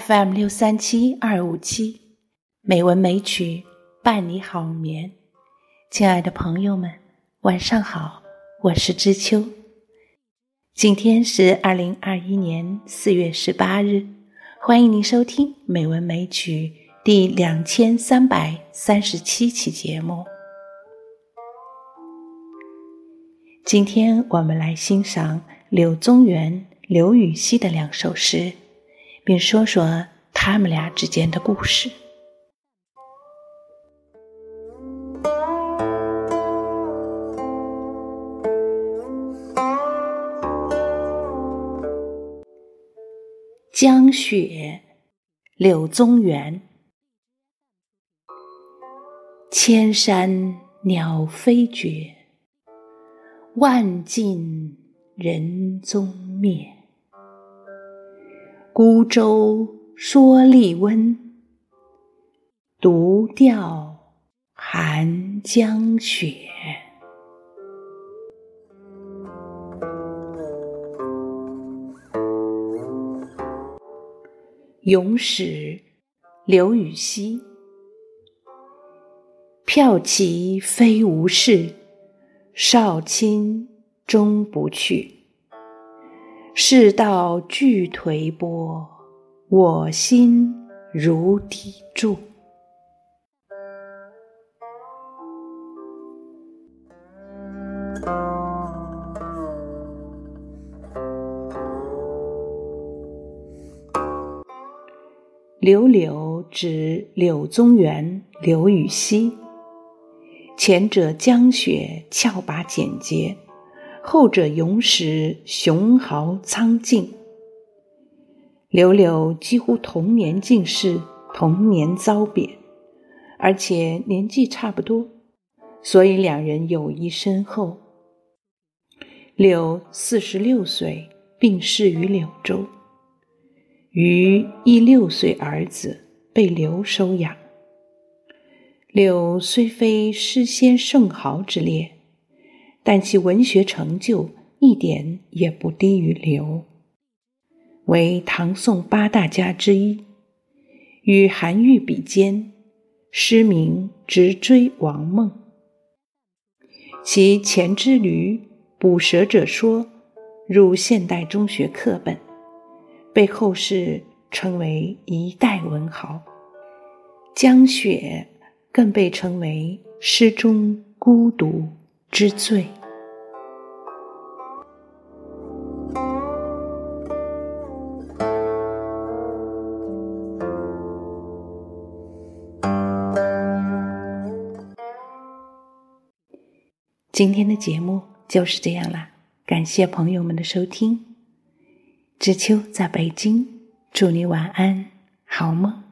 FM 六三七二五七，美文美曲伴你好眠。亲爱的朋友们，晚上好，我是知秋。今天是二零二一年四月十八日，欢迎您收听《美文美曲》第两千三百三十七期节目。今天我们来欣赏柳宗元、刘禹锡的两首诗。并说说他们俩之间的故事。江雪，柳宗元。千山鸟飞绝，万径人踪灭。孤舟蓑笠温，独钓寒江雪。咏史，刘禹锡。骠骑非无事，少卿终不去。世道俱颓波，我心如砥柱。柳柳指柳宗元、刘禹锡，前者江雪峭拔简洁。后者咏史雄豪苍劲，柳柳几乎同年进士，同年遭贬，而且年纪差不多，所以两人友谊深厚。柳四十六岁病逝于柳州，余一六岁儿子被刘收养。柳虽非诗仙圣豪之列。但其文学成就一点也不低于刘，为唐宋八大家之一，与韩愈比肩，诗名直追王孟。其《钱之驴》《捕蛇者说》入现代中学课本，被后世称为一代文豪。江雪更被称为诗中孤独。之最。今天的节目就是这样啦，感谢朋友们的收听。知秋在北京，祝你晚安，好梦。